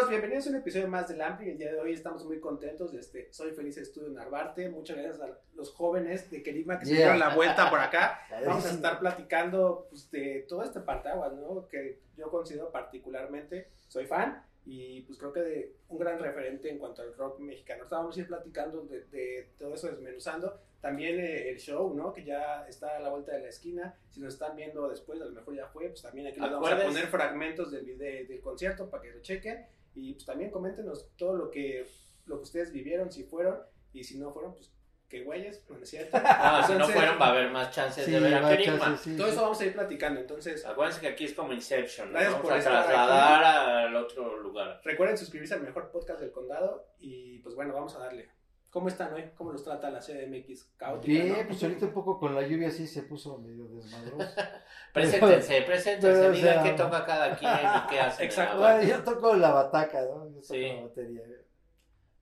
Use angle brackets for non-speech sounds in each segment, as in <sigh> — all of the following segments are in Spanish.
amigos, bienvenidos a un episodio más del Ampli. El día de hoy estamos muy contentos. Este, soy Feliz Estudio Narvarte. Muchas gracias a los jóvenes de Kerigma que se Yeah. dieron la vuelta por acá. <laughs> Vamos a estar platicando pues, de todo este partaguas, ¿no? Que yo considero particularmente, soy fan y pues creo que de un gran referente en cuanto al rock mexicano. Vamos a ir platicando de, de todo eso, desmenuzando. También eh, el show, ¿no? Que ya está a la vuelta de la esquina. Si nos están viendo después, a lo mejor ya fue, pues también aquí les vamos a poner fragmentos del, video, del concierto para que lo chequen. Y pues también coméntenos todo lo que, lo que ustedes vivieron, si fueron, y si no fueron, pues qué güeyes, no, es cierto. <laughs> No, si no fueron va a haber más chances Sí, de ver a Kerigma. sí, Todo sí. eso vamos a ir platicando. Entonces, Acuérdense que aquí es como Inception, ¿no? Gracias Vamos por a trasladar al otro lugar. recuerden suscribirse al mejor podcast del condado. Y pues bueno, vamos a darle. ¿Cómo están hoy? ¿Cómo los trata la CDMX? Caótica, Bien, ¿no? pues ahorita un poco con la lluvia sí se puso medio desmadroso. <laughs> Preséntense, preséntense, Pero, o digan sea, qué toca cada quien y qué <laughs> hacen. en Exacto. Bueno, yo toco la bataca, ¿no? Yo toco Sí. la batería.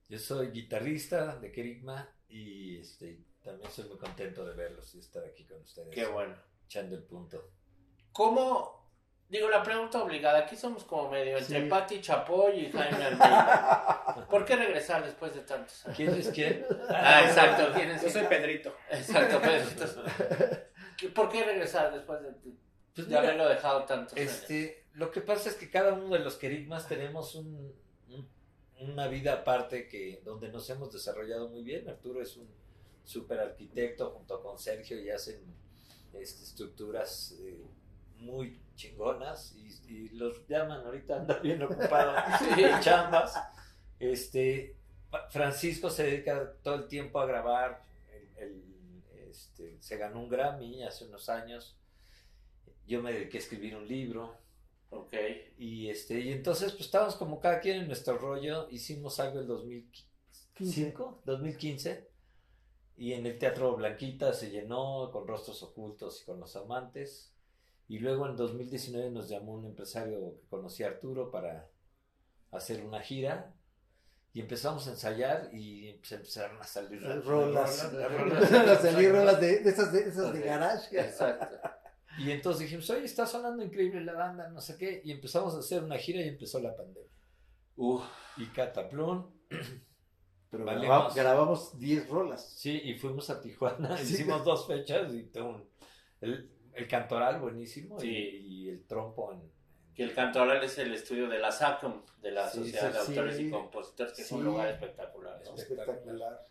Yo soy guitarrista de Kerigma y este, también soy muy contento de verlos y estar aquí con ustedes. Qué bueno. Echando el punto. ¿Cómo? Digo, la pregunta obligada. Aquí somos como medio entre Sí. Pati Chapoy y Jaime Almeida. ¿Por qué regresar después de tantos años? ¿Quién es quién? Ah, exacto. ¿quién es Yo soy Pedrito. Exacto, ¿qué- ¿Por qué regresar después de, Pues de mira, haberlo dejado tantos años? este, lo que pasa es que cada uno de los Kerigmas tenemos un, un- una vida aparte que donde nos hemos desarrollado muy bien. Arturo es un super arquitecto junto con Sergio y hacen este, estructuras eh, muy chingonas y, y los llaman ahorita anda bien ocupado <laughs> en chambas. Este, Francisco se dedica todo el tiempo a grabar. El- el- este, se ganó un Grammy hace unos años. Yo me dediqué a escribir un libro. Ok. Y, este, y entonces, pues estábamos como cada quien en nuestro rollo. Hicimos algo en 2005, 2015. Y en el Teatro Blanquita se llenó con rostros ocultos y con los amantes. Y luego en 2019 nos llamó un empresario que conocía a Arturo para hacer una gira. Y empezamos a ensayar y empezaron a salir Las las rolas. las Las salí rolas de, de esas de, esas de garage. Exacto. <laughs> Y entonces dijimos, oye, está sonando increíble la banda, no sé qué. Y empezamos a hacer una gira y empezó la pandemia. Uf. Y Cataplón, <clears throat> Pero Valemos. grabamos, grabamos 10 rolas. sí, y fuimos a Tijuana. <laughs> Sí. Hicimos dos fechas y todo el, el cantoral buenísimo Sí. y, y el trompo en... Que el Cantoral es el estudio de la SACOM, de la Sí, Sociedad sí, de Autores sí. y Compositores, que es un lugar espectacular. ¿no? Espectacular.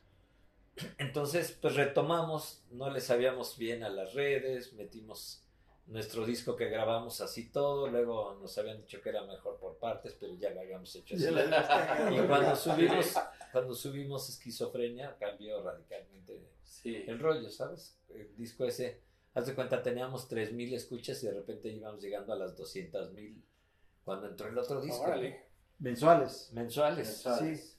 Entonces, pues retomamos, no le sabíamos bien a las redes, metimos nuestro disco que grabamos así todo, luego nos habían dicho que era mejor por partes, pero ya lo habíamos hecho así. Y cuando subimos, cuando subimos esquizofrenia, cambió radicalmente Sí. el rollo, ¿sabes? El disco ese, haz de cuenta, teníamos 3.000 escuchas y de repente íbamos llegando a las 200.000 cuando entró el otro disco. Órale. Mensuales. Mensuales. Mensuales.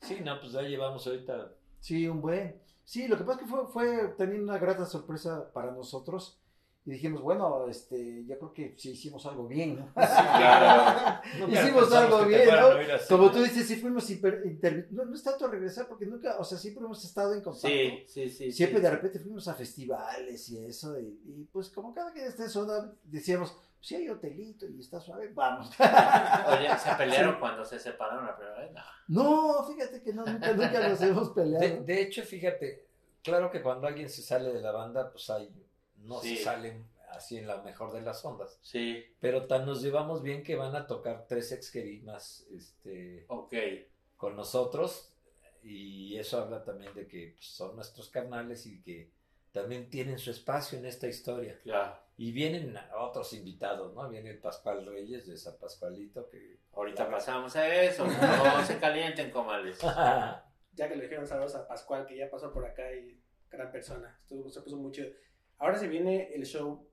Sí, no, pues ya llevamos ahorita. Sí, un buen. Sí, lo que pasa es que fue, fue también una grata sorpresa para nosotros. Y dijimos, bueno, este, yo creo que sí hicimos algo bien, ¿no? Claro. <laughs> Hicimos algo que bien, ¿no? así. Como tú dices, sí fuimos hiper, inter- no, no es tanto regresar, porque nunca, o sea, siempre hemos estado en contacto. Sí, sí, sí. Siempre sí. de repente fuimos a festivales y eso, y, y, pues como cada quien está en zona, decíamos, si hay hotelito y está suave, vamos. <laughs> Oye, ¿se pelearon Sí. cuando se separaron la primera vez? No. No, fíjate que no, nunca, nunca nos hemos <laughs> peleado. De, de hecho, fíjate, claro que cuando alguien se sale de la banda, pues hay, no Sí. se salen así en la mejor de las ondas. Sí, Pero tan nos llevamos bien que van a tocar tres ex querimas este, ok. con nosotros. Y eso habla también de que pues, son nuestros carnales y que también tienen su espacio en esta historia. Claro. Y vienen otros invitados, ¿no? Viene el Pascual Reyes de San Pascualito, que... Ahorita pasamos a eso. No <laughs> se calienten, comales. <laughs> Ya que le dijeron saludos a Pascual, que ya pasó por acá y gran persona. Estuvo, se puso mucho. Ahora se viene el show.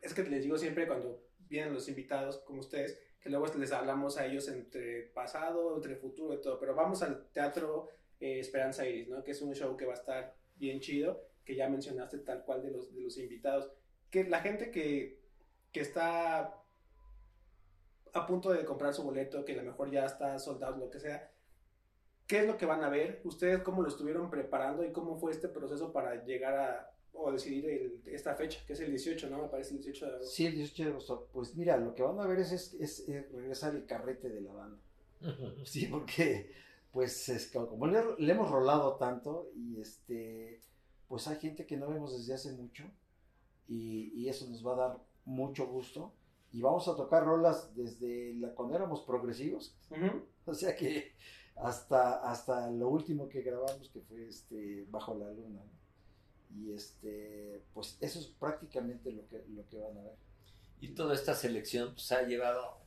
Es que les digo siempre cuando vienen los invitados como ustedes, que luego les hablamos a ellos entre pasado, entre futuro y todo. Pero vamos al Teatro eh, Esperanza Iris, ¿no? Que es un show que va a estar bien chido, que ya mencionaste tal cual de los, de los invitados. Que la gente que, que está a punto de comprar su boleto, que a lo mejor ya está soldado, lo que sea, ¿qué es lo que van a ver? ¿Ustedes cómo lo estuvieron preparando y cómo fue este proceso para llegar a, o decidir el- esta fecha, que es el 18, ¿no? Me parece el 18 de agosto. Sí, el 18 de agosto. Pues mira, lo que van a ver es, es, es, regresar el carrete de la banda. Sí, porque pues es como le, le hemos rolado tanto y este pues hay gente que no vemos desde hace mucho y, y eso nos va a dar mucho gusto y vamos a tocar rolas desde la cuando éramos progresivos o sea que hasta hasta lo último que grabamos que fue este bajo la luna ¿no? Y este pues eso es prácticamente lo que lo que van a ver Y toda esta selección pues ha llevado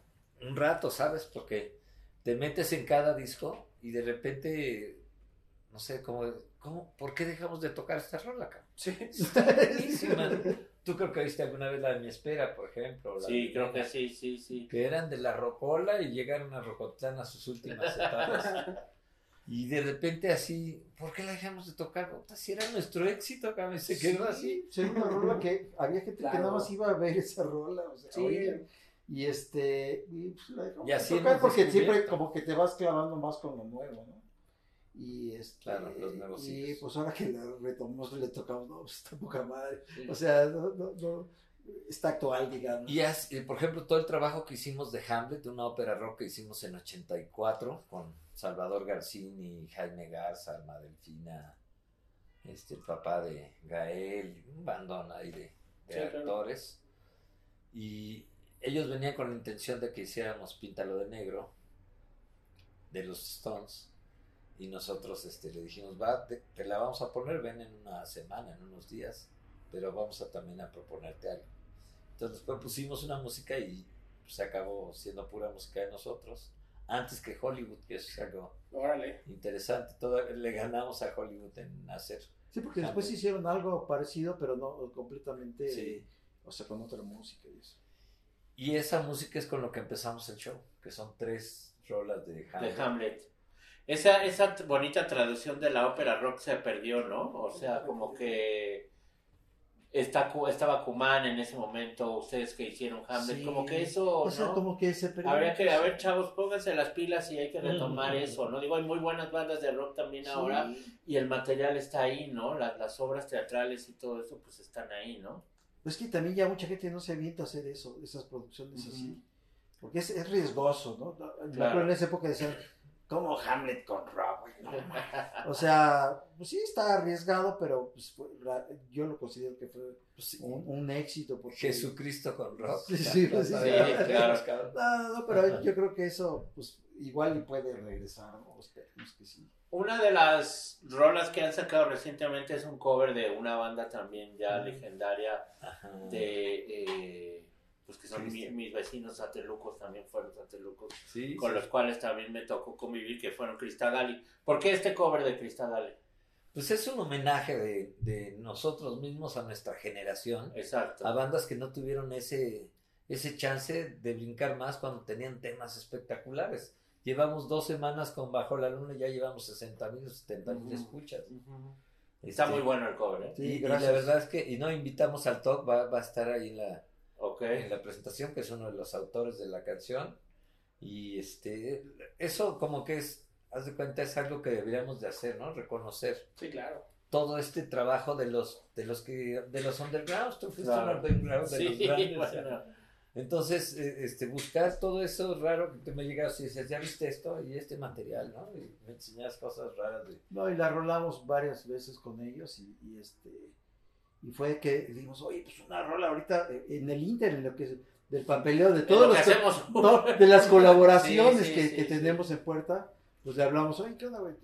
un rato, ¿sabes? Porque te metes en cada disco y de repente, no sé, como, ¿cómo, ¿por qué dejamos de tocar esta rola, cabrón? Sí. <laughs> Está buenísima. Tú creo que viste alguna vez la de Mi Espera, por ejemplo. la Sí, de- creo que sí, sí, sí. Que eran de la Rocola y llegaron a Rocotlán a sus últimas etapas. <laughs> Y de repente así, ¿por qué la dejamos de tocar? Si era nuestro éxito, cabrón, se quedó así. Sí, era una rola que había gente que nada más iba a ver esa rola, o sea, Sí. oye, y este, y pues la dejamos Y así de tocar hemos porque siempre como que te vas clavando más con lo nuevo, ¿no? Y este, Claro, los nuevos y pues ahora que la retomamos le tocamos, no, pues está poca madre, Sí. o sea, no, no, no, está actual, digamos. Y as- eh, por ejemplo, todo el trabajo que hicimos de Hamlet, una ópera rock que hicimos en 84 con Salvador Garcini, Jaime Garza, Alma Delfina, este, el papá de Gael, un bandón ahí de, de Sí, claro. actores. Y ellos venían con la intención de que hiciéramos Píntalo de Negro de los Stones. Y nosotros este, le dijimos, va, te, te la vamos a poner, ven en una semana, en unos días, pero vamos a también a proponerte algo. Entonces después pusimos una música y se acabó siendo pura música de nosotros, antes que Hollywood, que eso es algo Órale. interesante. Todo, le ganamos a Hollywood en hacer. Sí, porque después hicieron algo parecido, pero no completamente, Sí. o sea, con otra música y eso. Y esa música es con lo que empezamos el show, que son tres rolas de Hamlet. de Hamlet. Esa, esa bonita traducción de la ópera rock se perdió, ¿no? O sea, como que está, estaba Kuman en ese momento, ustedes que hicieron Hamlet, Sí. como que eso, O sea, ¿no? como que se perdió. Habría que, a ver, chavos, pónganse las pilas y hay que retomar Mm. eso, ¿no? Digo, hay muy buenas bandas de rock también Sí. ahora y el material está ahí, ¿no? Las, las obras teatrales y todo eso, pues están ahí, ¿no? Es que también ya mucha gente no se avienta a hacer eso, esas producciones así. Porque es, es riesgoso, ¿no? Claro. en esa época decían, como Hamlet con no mames". O sea, pues sí está arriesgado, pero pues fue- la- yo lo considero que fue Pues sí, un, un éxito. Porque... Jesucristo con rock. Sí, sí, pues sí. Sí, claro. No, no, no, pero yo creo que eso, pues igual y puede regresar, ¿no? Esperemos que sí. Una de las rolas que han sacado recientemente es un cover de una banda también ya legendaria Ajá. de eh, pues que son mi- mis vecinos satelucos también fueron satelucos Sí, con sí. los cuales también me tocó convivir que fueron Cristagali ¿por qué este cover de Cristagali? Pues es un homenaje de, de nosotros mismos a nuestra generación, exacto a bandas que no tuvieron ese, ese chance de brincar más cuando tenían temas espectaculares. Llevamos dos semanas con Bajo la Luna y ya llevamos 60 mil o 70 mil Ujú. escuchas. Ujú. está Este, muy bueno el cover ¿eh? Sí, y, y gracias. la verdad es que, y no invitamos al talk, va, va a estar ahí en la, ok en la presentación, que es uno de los autores de la canción. Y este, eso como que es, haz de cuenta, es algo que deberíamos de hacer, ¿no? Reconocer Sí, claro. todo este trabajo de los, de los que, de los undergrounds, tú fuiste Claro. un underground de sí los grandes. bueno. Entonces, eh, este, buscar todo eso raro que te me llegas y dices, ya viste esto y este material, ¿no? Y me enseñas cosas raras de... No, y la rolamos varias veces con ellos y, y, este y fue que dijimos, oye, pues una rola ahorita eh, en el Inter, en lo que es del papeleo de todos lo los que hacemos no, de las <laughs> colaboraciones Sí, sí, que, sí, que sí. tenemos en puerta, pues le hablamos, oye, ¿qué onda, güey?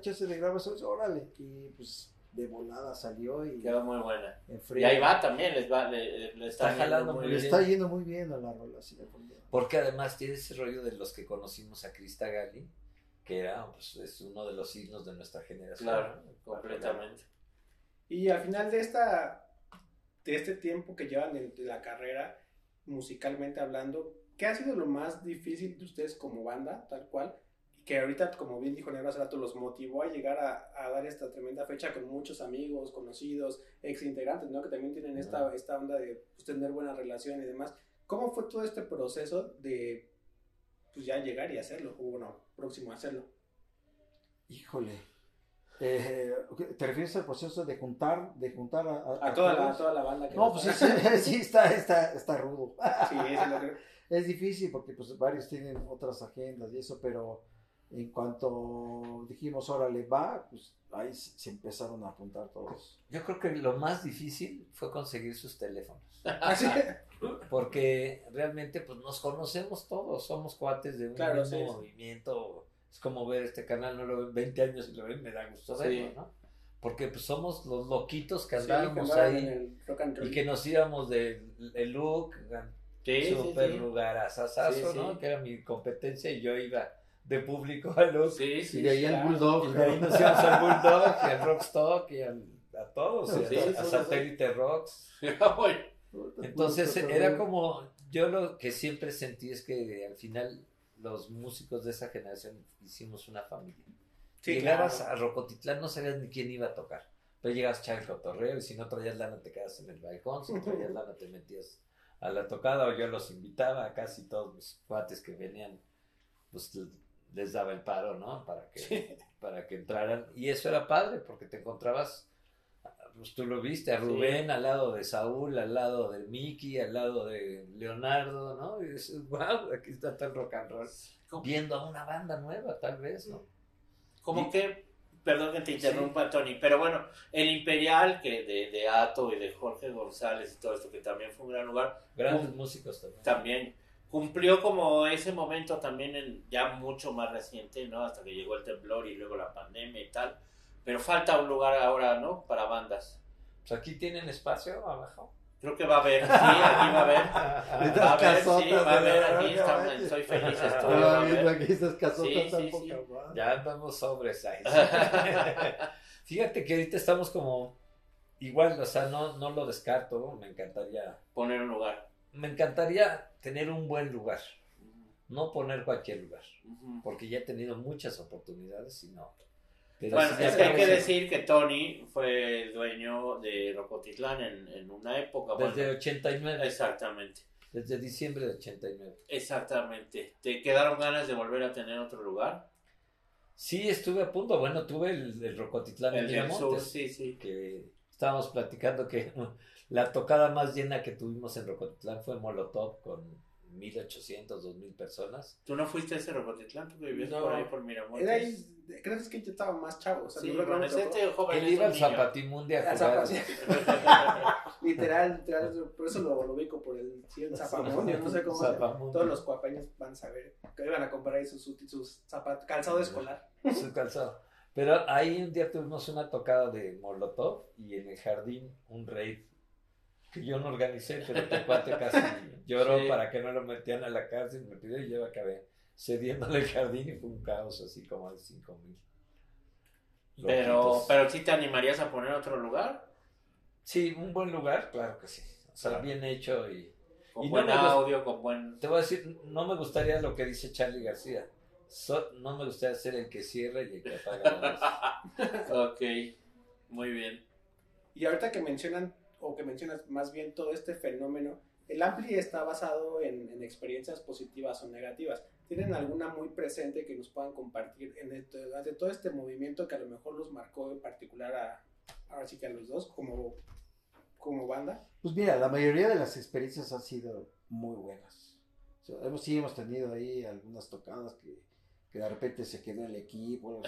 Chance de grabar eso, órale. Y pues de volada salió y quedó muy buena en y ahí va también les va le, le Está está, jalando muy muy Le bien. está yendo muy bien a la rola. Porque además tiene ese rollo de los que conocimos a Krista Gali, que era, pues, es uno de los signos de nuestra generación. claro ¿no? completamente Y al final de esta de este tiempo que llevan de, de la carrera, musicalmente hablando, ¿qué ha sido lo más difícil de ustedes como banda, tal cual? Que ahorita, como bien dijo Negro hace rato, los motivó a llegar a, a dar esta tremenda fecha con muchos amigos, conocidos, ex integrantes, ¿no? Que también tienen esta, esta onda de pues, tener buena relación y demás. ¿Cómo fue todo este proceso de pues ya llegar y hacerlo? O bueno, próximo a hacerlo. Híjole. Eh, ¿Te refieres al proceso de juntar, de juntar a, A toda la, a todos? toda la banda que No, pues sí, <laughs> sí, está, está, está rudo. Sí, es lo que... <laughs> Es difícil porque pues varios tienen otras agendas y eso, pero en cuanto dijimos, órale, va, pues ahí se empezaron a apuntar todos. Yo creo que lo más difícil fue conseguir sus teléfonos. <laughs> Así, Porque realmente pues nos conocemos todos, somos cuates de un Claro, mismo sí, sí. movimiento. Es como ver este canal, no lo ven 20 años y lo ven, me da gusto Sí. verlo, ¿no? Porque pues somos los loquitos que sí, andábamos ahí y que nos íbamos del el look, Sí, sí, super sí. lugar asasazo, Sí, sí. ¿no? Que era mi competencia y yo iba de público al look. Sí, sí, Y de ahí sí, al. Bulldog. Y de ahí nos íbamos al Bulldog y al Rockstock y al- a todos, Sí, y a, sí, a sí, Satélite Rocks. <laughs> Entonces era como, yo lo que siempre sentí es que al final los músicos de esa generación hicimos una familia. Sí, Llegabas claro. a Rocotitlán, no sabías ni quién iba a tocar. Pero llegabas a echar el cotorreo y si no traías lana te quedas en el balcón, si traías <laughs> lana te metías a la tocada o yo los invitaba a casi todos mis cuates que venían, pues les daba el paro, ¿no? Para que, para que entraran. Y eso era padre porque te encontrabas, pues tú lo viste, a Sí. Rubén al lado de Saúl, al lado de Mickey, al lado de Leonardo, ¿no? Y dices, wow, aquí está todo el rock and roll. ¿Cómo? Viendo a una banda nueva, tal vez, ¿no? como que, perdón que te interrumpa, Tony, pero bueno, el Imperial, que de, de Ato y de Jorge González y todo esto, que también fue un gran lugar, Grandes músicos también. también cumplió como ese momento también en ya mucho más reciente, ¿no? Hasta que llegó el temblor y luego la pandemia y tal. Pero falta un lugar ahora, ¿no? Para bandas. Pues aquí tienen espacio abajo. Creo que va a haber, sí, aquí va a haber. <laughs> Va a haber, sí, va a haber, aquí estamos, soy feliz, estoy, Estaba va a viendo haber. aquí estas casotas Sí, tan sí. Ya andamos sobres ahí. <laughs> <laughs> Fíjate que ahorita estamos como igual, o sea, no, no lo descarto, me encantaría, Poner un lugar. me encantaría tener un buen lugar, no poner cualquier lugar, porque ya he tenido muchas oportunidades y no. Bueno, es que hay que decir que Tony fue dueño de Rocotitlán en, en una época. bueno, Desde 89, exactamente, desde diciembre de 89. exactamente. ¿Te quedaron ganas de volver a tener otro lugar? Sí, estuve a punto, bueno, tuve el, el Rocotitlán en El del sur, Miramontes. sí, sí. que estábamos platicando que <laughs> la tocada más llena que tuvimos en Rocotitlán fue Molotov con 1800, 2000 personas. ¿Tú no fuiste a ese Rocotitlán? ¿Tú que vivías No. por ahí por Miramontes? Era ahí, creo que es que yo estaba más chavo. O sea, Sí, no bueno, joven Él iba al. Zapatimundi a jugar. <laughs> literal, literal, por eso lo, lo ubico por el, sí, el zapamonio, no sé cómo se. Zapamundi. Todos los cuapaños van a saber que iban a comprar ahí sus, sus zapatos, calzado escolar. su calzado. Pero ahí un día tuvimos una tocada de Molotov y en el jardín un raid que yo no organicé, pero tu cuate casi <laughs> lloró Sí. para que no lo metían a la cárcel, me pidió y yo acabé cediéndole el jardín y fue un caos así como de 5000. Pero, loquitos. pero sí te animarías a poner otro lugar? Sí, un buen lugar, claro que sí. O sea, Claro. bien hecho y... Con Y no buen gusta- audio, con buen... Te voy a decir, no me gustaría lo que dice Charlie García. So- no me gustaría ser el que cierra y el que apaga la luz. <laughs> ok, muy bien. Y ahorita que mencionan, o que mencionas más bien todo este fenómeno, el Ampli está basado en, en experiencias positivas o negativas. ¿Tienen alguna muy presente que nos puedan compartir en de todo este movimiento que a lo mejor los marcó en particular a, ahora que a los dos como, como banda? Pues mira, la mayoría de las experiencias han sido muy buenas. Hemos, sí hemos tenido ahí algunas tocadas que, que de repente se quedó el equipo.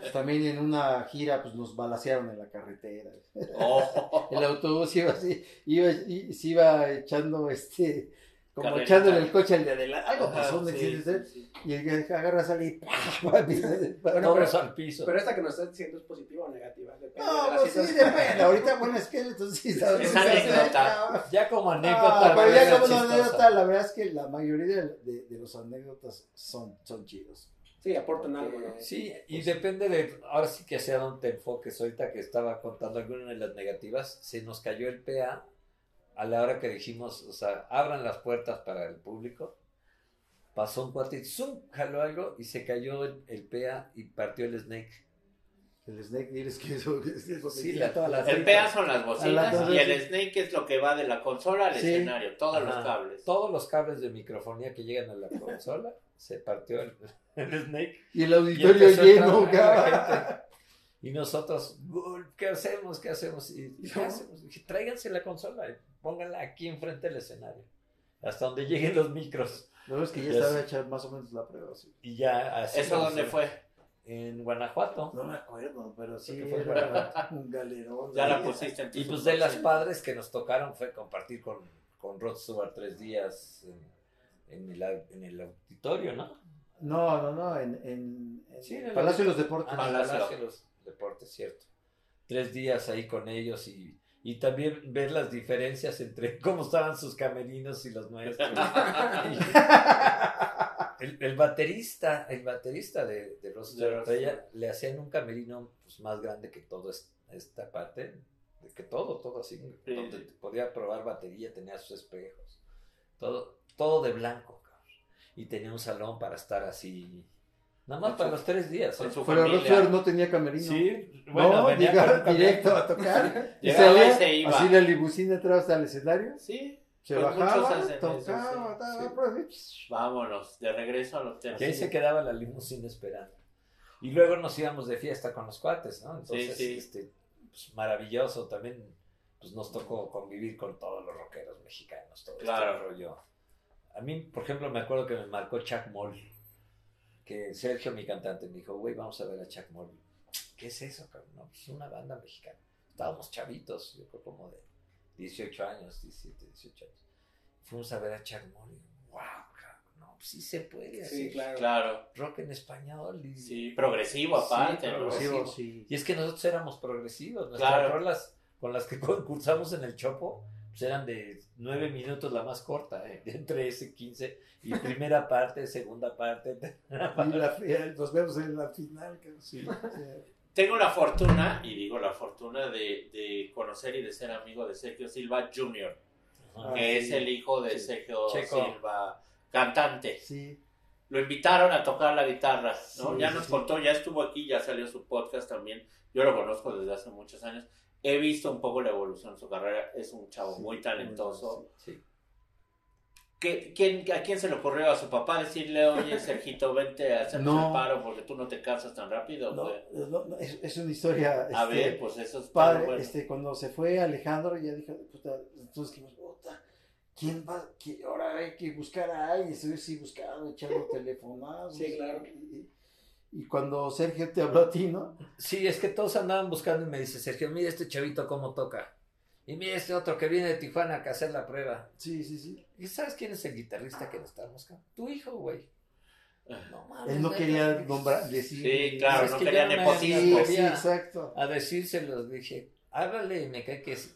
Pues también en una gira pues nos balacearon en la carretera. Oh, <laughs> El autobús iba así, iba, se iba echando este, como Carrerita. echándole el coche al de adelante. Algo pasó, ¿me sí, entiendes? sí, sí. Y el que agarra sale y Bueno, <laughs> pero- al piso. Pero esta que nos estás diciendo es positiva o negativa. Depende No, pues sí, depende. Ahorita, bueno, es que entonces sí está <laughs> Es anécdota. Ya como Ah, anécdota. pero la ya verdad, como anécdota, la verdad es que la mayoría de, de, de los anécdotas son, son chidos. Sí, aportan algo, ¿no? Sí, y depende de, ahora sí que hacia dónde te enfoques. Ahorita que estaba contando alguna de las negativas, se nos cayó el PA a la hora que dijimos, o sea, abran las puertas para el público. Pasó un cuate y ¡zum! jaló algo y se cayó el, el PA y partió el snake. El Snake, diles que eso es que Sí, la- todas las El. PA son las bocinas las- y el Snake es lo que va de la consola al Sí. escenario, todos los Ajá. cables. Todos los cables de microfonía que llegan a la consola, <laughs> se partió el, el snake. Y el Y auditorio a lleno. Y nosotros, "Gul, ¿qué hacemos? ¿Qué hacemos? Y, ¿qué hacemos? Dije, tráiganse la consola y pónganla aquí enfrente del escenario. Hasta donde lleguen los micros. Lo es que ya Ya estaba hecha más o menos la prueba. sí. Y ya así. ¿Eso dónde fue? En Guanajuato. No me acuerdo, pero sí que fue era un galerón. Ya la pusiste en Y pues de las padres que nos tocaron fue compartir con, con Rod Stewart tres días en, en el, en el auditorio, ¿no? No, no, no, en, en, Sí, Palacio de los Deportes. Ah. Palacio de los Deportes, cierto. Tres días ahí con ellos y, y también ver las diferencias entre <laughs> cómo estaban sus camerinos y los nuestros. <laughs> el, el baterista, el baterista de, de Rod Stewart, De Rod ella- Stewart. le hacían un camerino pues, más grande que toda esta parte, que todo, todo así, Sí. donde podía probar batería, tenía sus espejos, todo, todo de blanco, cabrón. y tenía un salón para estar así, nada más para los tres días. con ¿eh? su Pero familia. Rostler no tenía camerino. Sí, no, venía llegaba directo a tocar. y Llegaba y salía, se iba. Así la limusina entraba hasta el escenario. Sí, Se Pues bajaba, tocaba, sí, vámonos, de regreso al hotel. Y ahí se quedaba la limusina esperando. Y luego nos íbamos de fiesta con los cuates, ¿no? Entonces, Sí, sí. este, pues, maravilloso. También pues, nos tocó convivir con todos los rockeros mexicanos, todo Claro. este rollo. A mí, por ejemplo, me acuerdo que me marcó Chuck Moll, que Sergio, mi cantante, me dijo, güey, vamos a ver a Chuck Moll. ¿Qué es eso, cabrón? No, pues una banda mexicana. Estábamos chavitos, yo creo como de 18 años, 17, 18 años. Fuimos a ver a Chuck Moll y, wow, cabrón, no, pues sí se puede hacer Sí, claro. Claro, rock en español. Y, sí, progresivo aparte, Sí, progresivo. sí. y es que nosotros éramos progresivos. Nuestras Claro. rolas con las que <laughs> concursamos en el Chopo eran de nueve minutos la más corta, ¿eh? de entre ese 15 y primera parte, segunda parte. Y la, nos vemos en la final. Sí. Tengo la fortuna, y digo la fortuna, de, de conocer y de ser amigo de Sergio Silva Jr., Ah, que sí. es el hijo de Sí. Sergio Checo. Silva, cantante. Sí, Lo invitaron a tocar la guitarra, ¿no? Sí, ya nos sí. contó, ya estuvo aquí, ya salió su podcast también. Yo lo conozco desde hace muchos años. He visto un poco la evolución de su carrera. Es un chavo Sí, muy talentoso. Sí. ¿Qué- quién, ¿A quién se le ocurrió? ¿A su papá decirle, oye, Sergito, vente a hacernos <laughs> No. el paro porque tú no te casas tan rápido? no, Fue- no, no, es, es una historia. A este, ver, pues eso es padre, bueno. este, cuando se fue Alejandro, ya dijo, puta, entonces dijimos, puta, ¿quién va? ¿Qué- ahora hay que buscar a alguien, estoy así buscando, echando teléfonos. Sí, claro. Y, y cuando Sergio te habló a ti, ¿no? Sí, es que todos andaban buscando y me dice Sergio, mira este chavito cómo toca. Y mira este otro que viene de Tijuana a hacer la prueba. Sí, sí, sí. ¿Y sabes quién es el guitarrista que nos está buscando? Tu hijo, güey. No mames. Él no quería nombrar, decir. Sí, claro, Es no que quería nepotismo. Sí, exacto. a decírselos, dije, háblale y me cae que es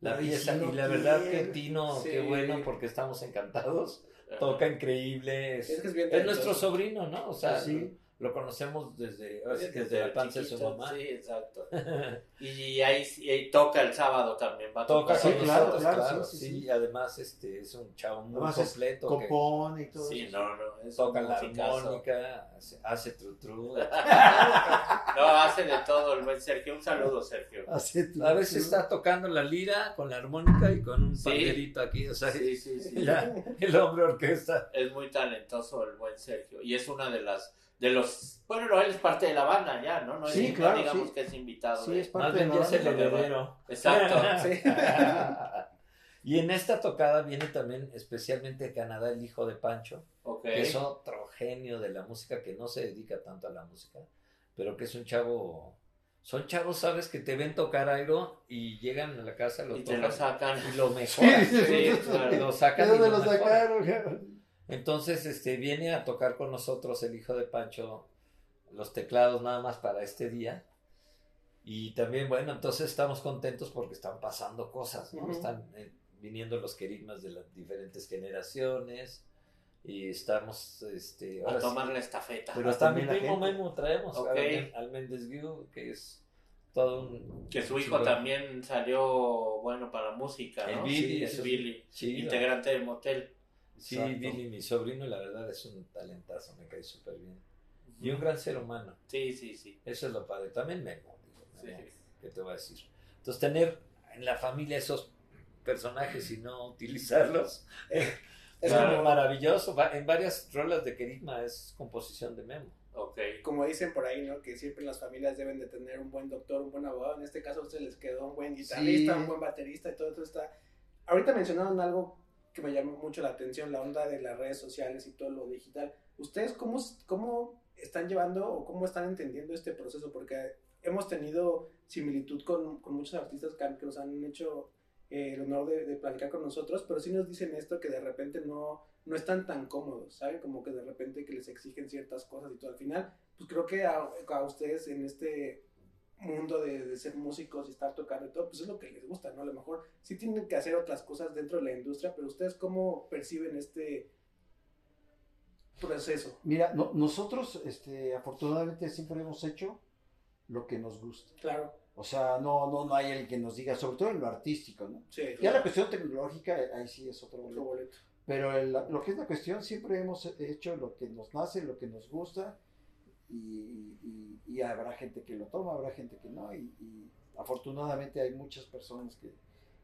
la pieza. sí y la verdad que. Tino, Sí. qué bueno, porque estamos encantados. Toca increíble. Es, Es que es bien es nuestro sobrino, ¿no? O sea, Sí. Lo conocemos desde, Desde desde la panza de su mamá. Sí, exacto. <laughs> Y ahí, y ahí toca el sábado también. Va a Toca tocar. Sí, claro, nosotros, claro, claro. sí, Sí, además este, es un chavo muy Además completo. que Compone y todo Sí, eso. no, no. Es toca la armónica, hace, hace tru tru. <laughs> No, hace de todo el buen Sergio. Un saludo, Sergio. Hace A veces está tocando la lira con la armónica y con un Sí. panderito aquí. O sea, Sí, sí, sí. <laughs> el hombre orquesta. Es muy talentoso el buen Sergio. Y es una de las. De los. Bueno, no, él es parte de la banda ya, ¿no? No, Sí, no claro, digamos sí. que es invitado. Sí, de- es parte Más de bien la ya es el banda. heredero. Exacto. <laughs> Sí. <laughs> y en esta tocada viene también especialmente de Canadá el hijo de Pancho, Ok. que es otro genio de la música que no se dedica tanto a la música, pero que es un chavo. Son chavos, sabes, que te ven tocar algo y llegan a la casa, lo Y te tocan lo sacan. y lo <laughs> mejoran. Sí, Sí, sí. Lo ¿De sacan y dónde lo lo sacaron? Entonces, este, viene a tocar con nosotros el hijo de Pancho los teclados nada más para este día. Y también, bueno, entonces estamos contentos porque están pasando cosas, ¿no? Ujú. Están eh, viniendo los querigmas de las diferentes generaciones y estamos, este, A ahora sí- tomar la estafeta. Pero hasta también mi primo. Memo traemos Ok. al, al Méndez Guiú, que es todo un... Que su hijo super- también salió bueno para música, El ¿no? Billy, Sí, sí. Billy, chido. integrante del motel. Sí, Exacto. Billy, mi sobrino, la verdad es un talentazo, me cae súper bien. Y un gran ser humano. Sí, sí, sí. Eso es lo padre. También Memo, digo, Sí. Memo, ¿qué te voy a decir? Entonces, tener en la familia esos personajes y no utilizarlos <laughs> es Claro. como maravilloso. En varias rolas de Kerigma es composición de Memo. Ok. como dicen por ahí, ¿no? Que siempre las familias deben de tener un buen doctor, un buen abogado. En este caso a ustedes les quedó un buen guitarrista, Sí. un buen baterista y todo eso está... Ahorita mencionaron algo que me llamó mucho la atención, la onda de las redes sociales y todo lo digital. ¿Ustedes cómo, cómo están llevando o cómo están entendiendo este proceso? Porque hemos tenido similitud con, con muchos artistas que, nos han hecho eh, el honor de, platicar con nosotros, pero sí nos dicen esto que de repente no, no están tan cómodos, ¿saben? Como que de repente que les exigen ciertas cosas y todo. Al final, pues creo que a ustedes en este mundo de, de ser músicos y estar tocando y todo, pues es lo que les gusta, ¿no? A lo mejor sí tienen que hacer otras cosas dentro de la industria, pero ustedes cómo perciben este proceso. Mira, no- nosotros este, afortunadamente siempre hemos hecho lo que nos gusta. Claro, O sea, no, no, no hay el que nos diga, sobre todo en lo artístico, ¿no? sí, Ya claro. la cuestión tecnológica, ahí sí es otro Otro boleto. boleto. Pero el- lo que es la cuestión, siempre hemos hecho lo que nos nace, lo que nos gusta, y, y- y habrá gente que lo toma, habrá gente que no, y, y afortunadamente hay muchas personas que,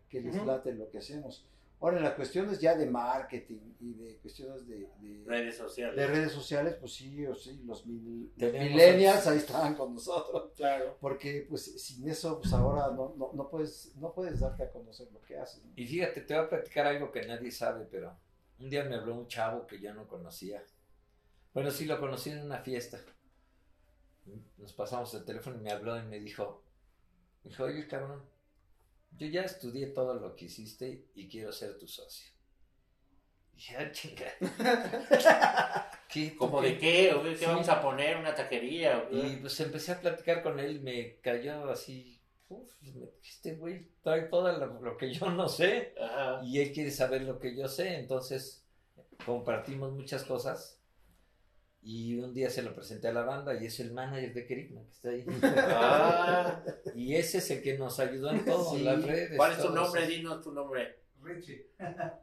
que les Ujú. late lo que hacemos. Ahora, en las cuestiones ya de marketing y de cuestiones de, de- Redes sociales. de redes sociales, pues sí, o sí, los mil- Tenemos millennials ahí están con nosotros. Claro. Porque pues sin eso, pues ahora no, no, no puedes, no puedes darte a conocer lo que haces. ¿no? Y fíjate, te voy a platicar algo que nadie sabe, pero un día me habló un chavo que yo no conocía. Bueno, sí lo conocí en una fiesta. Nos pasamos el teléfono y me habló y me dijo, me dijo, oye cabrón, yo ya estudié todo lo que hiciste y quiero ser tu socio. Y dije, ah, chinga. <laughs> ¿Qué, ¿Cómo de qué? ¿O qué Sí. vamos a poner? ¿Una taquería? Y pues empecé a platicar con él y me cayó así, uf, me- este güey trae todo lo, lo que yo no sé Ajá. y él quiere saber lo que yo sé, entonces compartimos muchas cosas y un día se lo presenté a la banda y es el manager de Kerigma que está ahí. Ah, Y ese es el que nos ayudó en todo, Sí. las redes. ¿Cuál es tu nombre? eso. Dinos tu nombre. Richie.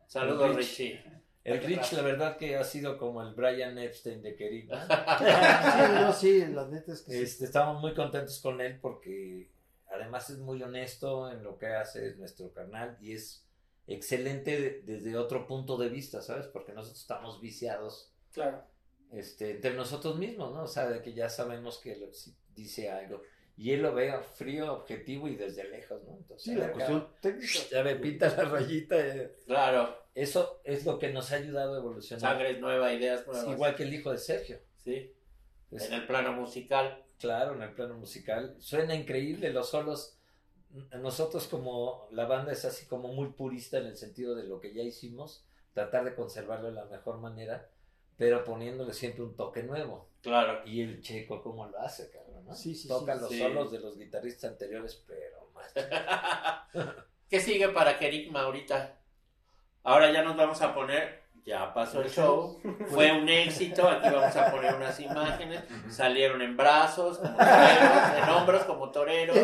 Saludos. Richie. El Rich, la verdad que ha sido como el Brian Epstein de Kerigma. <laughs> Sí, no, sí, la neta es que sí. Este, estamos muy contentos con él porque además es muy honesto en lo que hace es nuestro canal y es excelente de- desde otro punto de vista, ¿sabes? Porque nosotros estamos viciados Claro. Este, entre nosotros mismos, ¿no? O sea, de que ya sabemos que lo- si dice algo y él lo ve frío, objetivo y desde lejos, ¿no? Entonces, Sí, la cuestión técnica. ya me pinta la rayita. eh. Claro. Eso es lo que nos ha ayudado a evolucionar. Sangre nueva, ideas nuevas. Igual que el hijo de Sergio. Sí. Es- En el plano musical. Claro, en el plano musical. Suena increíble los solos. Nosotros como la banda es así como muy purista en el sentido de lo que ya hicimos, tratar de conservarlo de la mejor manera, pero poniéndole siempre un toque nuevo. Claro. Y el checo cómo lo hace, cabrón, ¿no? Sí, sí, Toca sí, los sí. solos de los guitarristas anteriores, pero más. <laughs> ¿Qué sigue para Kerigma ahorita? Ahora ya nos vamos a poner. Ya pasó el show. Fue un éxito. Aquí vamos a poner unas imágenes. Salieron en brazos, como toreros, en hombros como toreros.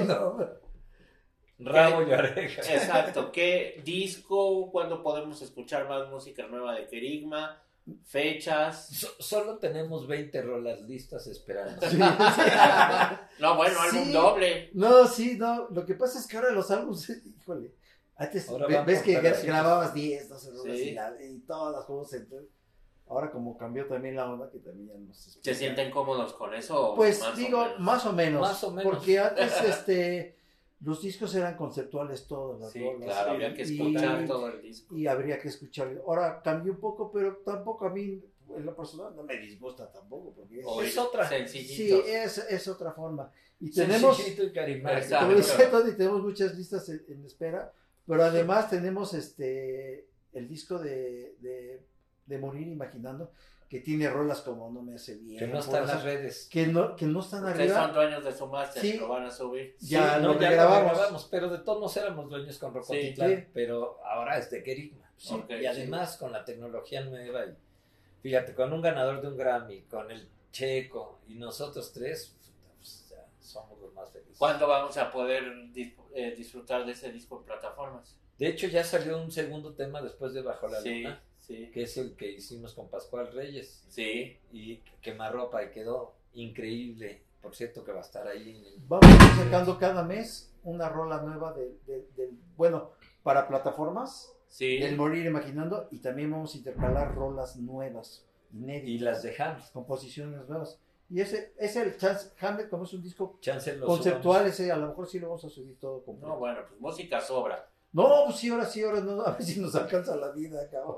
Rabo y oreja. Exacto. ¿Qué disco? ¿Cuándo podemos escuchar más música nueva de Kerigma? Fechas. So- solo tenemos 20 rolas listas esperando. Sí. No, bueno, álbum doble. No, sí, no. Lo que pasa es que ahora los álbumes, <laughs> híjole. Antes Ahora ve- ves que grababas 10, 12 rolas Sí. y, la- y todas las juegos entonces, Ahora como cambió también la onda, que también ya nos ¿Se explica. sienten cómodos con eso? Pues más digo, más o menos. Más o menos. Porque antes este los discos eran conceptuales todas las Sí, rolas. claro, había que Y- escuchar todo el disco. y habría que escuchar. Ahora cambió un poco, pero tampoco a mí, en lo personal, no me disgusta tampoco, porque es, Es otra. sí, Sencillitos. es, es otra forma. Y tenemos, Sencillito y carismático. Tony, tenemos muchas listas en, en espera, pero además tenemos este el disco de, de, de Morir Imaginando, que tiene rolas como No me hace bien, Que no están en las redes. que no, que no están Ustedes son arriba. dueños de su máster, Sí. lo van a subir. Ya Sí, lo no, ya regrabamos. regrabamos, pero de todos nos éramos dueños con Rocotitlán, Sí. pero ahora es de Kerigma. Y sí. además con la tecnología nueva, y, fíjate, con un ganador de un Grammy, con el Checo y nosotros tres, pues, ya somos los más felices. ¿Cuándo vamos a poder dis- eh, disfrutar de ese disco en plataformas? De hecho, ya salió un segundo tema después de Bajo la Sí, Luna, sí, que es el que hicimos con Pascual Reyes, sí. y quemarropa, y quedó increíble. Por cierto, que va a estar ahí. en- Vamos a ir sacando cada mes una rola nueva de, de- del- bueno, para plataformas, Sí, del Morir Imaginando, y también vamos a intercalar rolas nuevas, inéditas. y las dejamos. composiciones nuevas. Y ese, ese el Chance, Hamlet, como es un disco Chance conceptual, ese a lo mejor sí lo vamos a subir todo completo. No, bueno, pues música sobra. No, pues sí, ahora sí, ahora no, a ver si nos alcanza la vida, cabrón.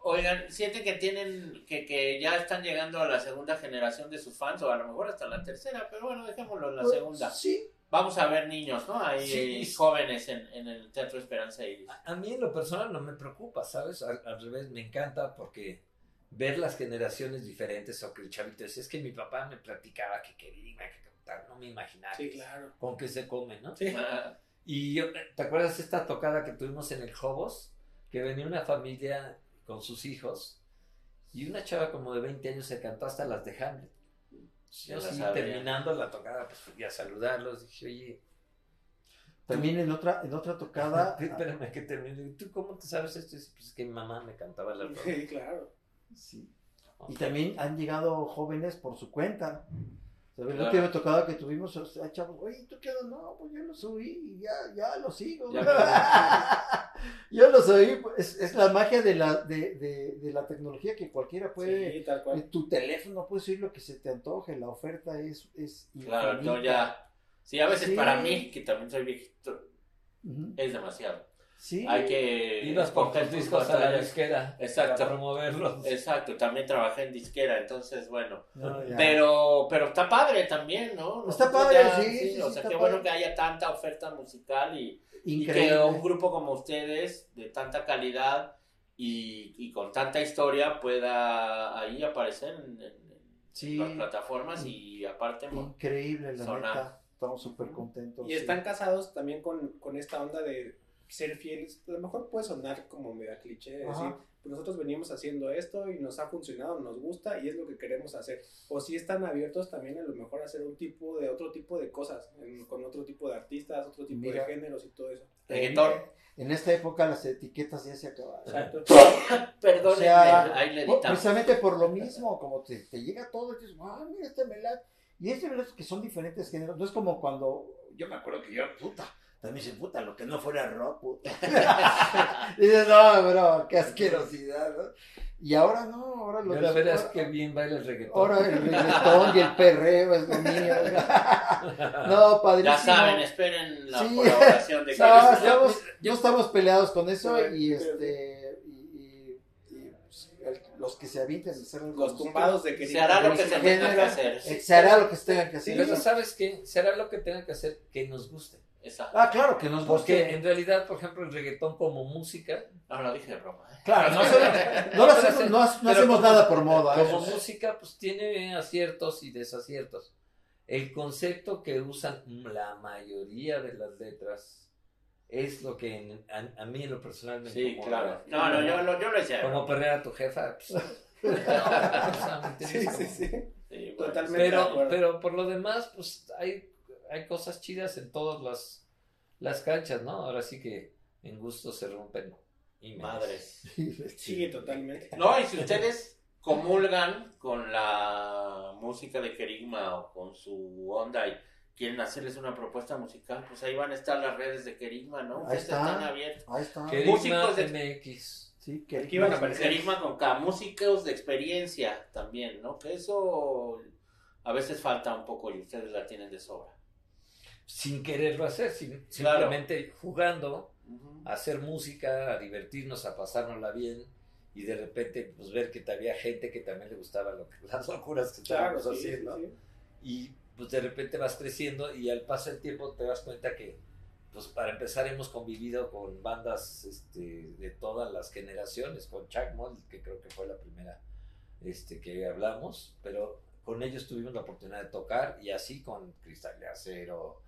Oigan, siente que tienen, que, que ya están llegando a la segunda generación de sus fans, o a lo mejor hasta la tercera, pero bueno, dejémoslo en la segunda. Sí. Vamos a ver niños, ¿no? Ahí Sí. jóvenes en, en el Teatro Esperanza Iris. A mí en lo personal no me preocupa, ¿sabes? Al, al revés, me encanta porque ver las generaciones diferentes o que el chavito dice, es que mi papá me platicaba que quería que cantar, no me imaginaba Sí, claro. con qué se come, ¿no? Sí. Ah, Y yo, ¿te acuerdas esta tocada que tuvimos en el Jobos? Que venía una familia con sus hijos y una chava como de 20 años se cantó hasta las de Hamlet. Yo sí, terminando la tocada, pues fui a saludarlos, dije, oye, También en otra, en otra tocada. <laughs> espérame que termine, ¿tú cómo te sabes esto? Y dice, Pues es que mi mamá me cantaba la rola. Sí, claro. Sí. Y también han llegado jóvenes por su cuenta. ¿Sabes? La Claro. última tocada que tuvimos, o sea, chavos, oye, ¿tú qué? No, pues yo lo subí y ya, ya lo sigo. Ya <laughs> yo lo subí. pues, Es, es la magia de la, de, de, de la tecnología que cualquiera puede. Sí, tal cual. En tu teléfono puedes subir lo que se te antoje. La oferta es, es Claro, no ya. Sí, a veces Sí. para mí, que también soy viejito, es demasiado. Sí. Hay que. Escoger tus tus discos a la disquera Exacto. para promoverlos. Exacto, también trabajé en disquera, entonces bueno. No. Pero, pero está padre también, ¿no? Está padre, sí, sí, O sí, sea, qué padre. bueno que haya tanta oferta musical y, y Increíble. que un grupo como ustedes, de tanta calidad y, y con tanta historia, pueda ahí aparecer en, en- en Sí. las plataformas y aparte. Increíble, la Sonar. neta. Estamos súper contentos. Y sí. están casados también con, con esta onda de ser fieles. A lo mejor puede sonar como mega cliché, de decir, pues nosotros venimos haciendo esto y nos ha funcionado, nos gusta y es lo que queremos hacer. O si están abiertos también a lo mejor a hacer un tipo de otro tipo de cosas, en- con otro tipo de artistas, otro tipo Mira. de géneros y todo eso. Reggaetón. En esta época las etiquetas ya se acabaron. Exacto. <coughs> Perdónenme, O sea, ahí le Por- editamos. precisamente por lo mismo, como te, te llega todo y dices, ah, mira este melate. Y este melate que son diferentes géneros. No es como cuando, yo me acuerdo que yo, puta, también se puta, lo que no fuera rock, puta. <laughs> dices, no, bro, qué asquerosidad, ¿no? Y ahora no, ahora lo verás ahora- qué bien baila el reggaetón. Ahora el reggaetón y el perreo es lo mío. No, <laughs> padrísimo. Ya saben, esperen la Sí. colaboración de No, <laughs> Carlos. estamos- no estamos peleados con eso y este y, y- y, pues, el- los que se avienten a hacer Los tumbados de que Se hará lo que se tenga que hacer. Se hará lo que se tenga que hacer. Pero ¿sabes qué? Será lo que tenga que hacer que nos guste. Exacto. Ah, claro, que nos Porque guste. en realidad, por ejemplo, el reggaetón como música, No, lo dije de broma. ¿eh? Claro, no, hacemos- no lo hacemos, no, no hacemos como- nada por moda. como eso. música, pues tiene aciertos y desaciertos. El concepto que usan la mayoría de las letras es lo que en- a, a mí en lo personal me Sí, incomoda. claro. No, no, yo, lo- yo lo decía. Como perder a tu jefa. pues, no. Sí, Como- sí, sí. Sí, bueno, Totalmente. de Pero, acuerdo. pero por lo demás, pues hay, hay cosas chidas en todas las, las canchas, ¿no? Ahora sí que en gusto se rompen. Y Madres. <laughs> Sí, totalmente. No, y si ustedes comulgan con la música de Kerigma o con su onda y quieren hacerles una propuesta musical, pues ahí van a estar las redes de Kerigma, ¿no? Ahí está. están abiertos. Ahí está. Kerigma Músicos de- MX. Sí, que Aquí van a aparecer. Kerigma con K, músicos de experiencia también, ¿no? Que eso a veces falta un poco y ustedes la tienen de sobra. Sin quererlo hacer, sin- Claro. simplemente jugando a hacer música, a divertirnos, a pasárnosla bien. Y de repente, pues ver que había gente que también le gustaba lo que, <laughs> las locuras que Claro, estábamos sí, haciendo. sí, sí. y pues de repente vas creciendo y al paso del tiempo te das cuenta que pues para empezar hemos convivido con bandas este, de todas las generaciones, con Chuck Moll, que creo que fue la primera este, que hablamos, pero con ellos tuvimos la oportunidad de tocar y así con Cristal de Acero,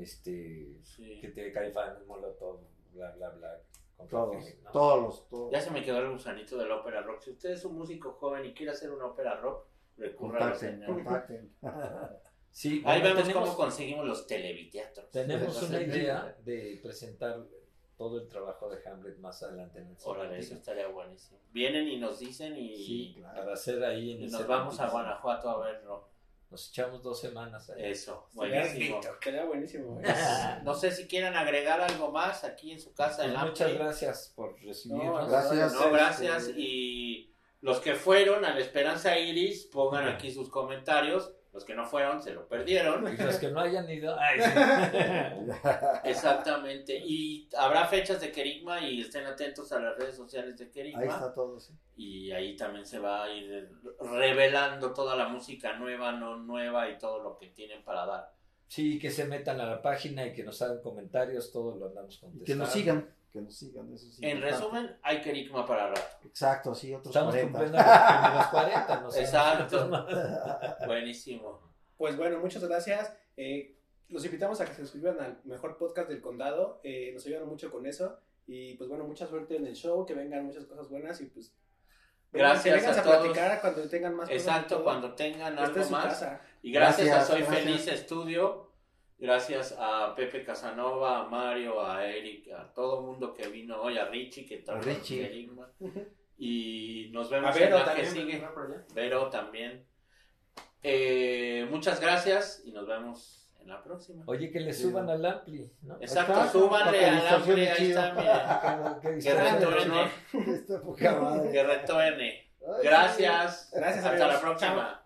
este, Sí. que te cae fan, Molotov, bla, bla, bla. con Todos, todos los, todos. Ya se me quedó el gusanito de la ópera rock. Si usted es un músico joven y quiere hacer una ópera rock, recurra a los Contacten. <laughs> Sí, Ahí vemos tenemos- cómo conseguimos los televiteatros. Tenemos una Entonces, <laughs> idea de presentar todo el trabajo de Hamlet más adelante en el Órale, eso estaría buenísimo. Vienen y nos dicen y, Sí, claro. para hacer ahí en y nos vamos a Cervantino. Guanajuato a verlo. Nos echamos dos semanas ahí. Eso, buenísimo. Buenísimo. ¿eh? <laughs> No sé si quieran agregar algo más aquí en su casa. Pues en muchas Ampli. gracias por recibirnos. No, Gracias. No, gracias. Y Los que fueron a la Esperanza Iris, pongan aquí sus comentarios. Los que no fueron, se lo perdieron. Y los que no hayan ido. Ay, sí. <laughs> Exactamente. Y habrá fechas de Kerigma y estén atentos a las redes sociales de Kerigma. Ahí está todo, sí. Y ahí también se va a ir revelando toda la música nueva, no nueva y todo lo que tienen para dar. Sí, que se metan a la página y que nos hagan comentarios, todo lo andamos Y contestando. que nos sigan, que nos sigan, eso sí. En resumen, hay Kerigma para rato. Exacto, sí, otros Estamos 40. cumpliendo los <laughs> primeros 40, no sé. Exacto. <laughs> Buenísimo. Pues bueno, muchas gracias. Eh, los invitamos a que se suscriban al mejor podcast del condado. Eh, nos ayudan mucho con eso. Y pues bueno, mucha suerte en el show, que vengan muchas cosas buenas y pues... Gracias que vengan a a, todos. platicar cuando tengan más Exacto, cuando tengan algo más. casa. Y gracias, Gracias, a Soy gracias. Feliz Estudio, gracias a Pepe Casanova, a Mario, a Eric, a todo el mundo que vino hoy, a Richie que trajo Kerigma. <laughs> Y nos A vemos ver, en la que también. sigue. ¿verdad, por allá? Vero también. Eh, muchas gracias y nos vemos en la próxima. Oye, que le suban al Ampli, ¿no? Exacto, súbanle que al hambre, ahí está, qué Que retorne, <laughs> que retorne. <laughs> Gracias. Gracias, Hasta amigos. la próxima.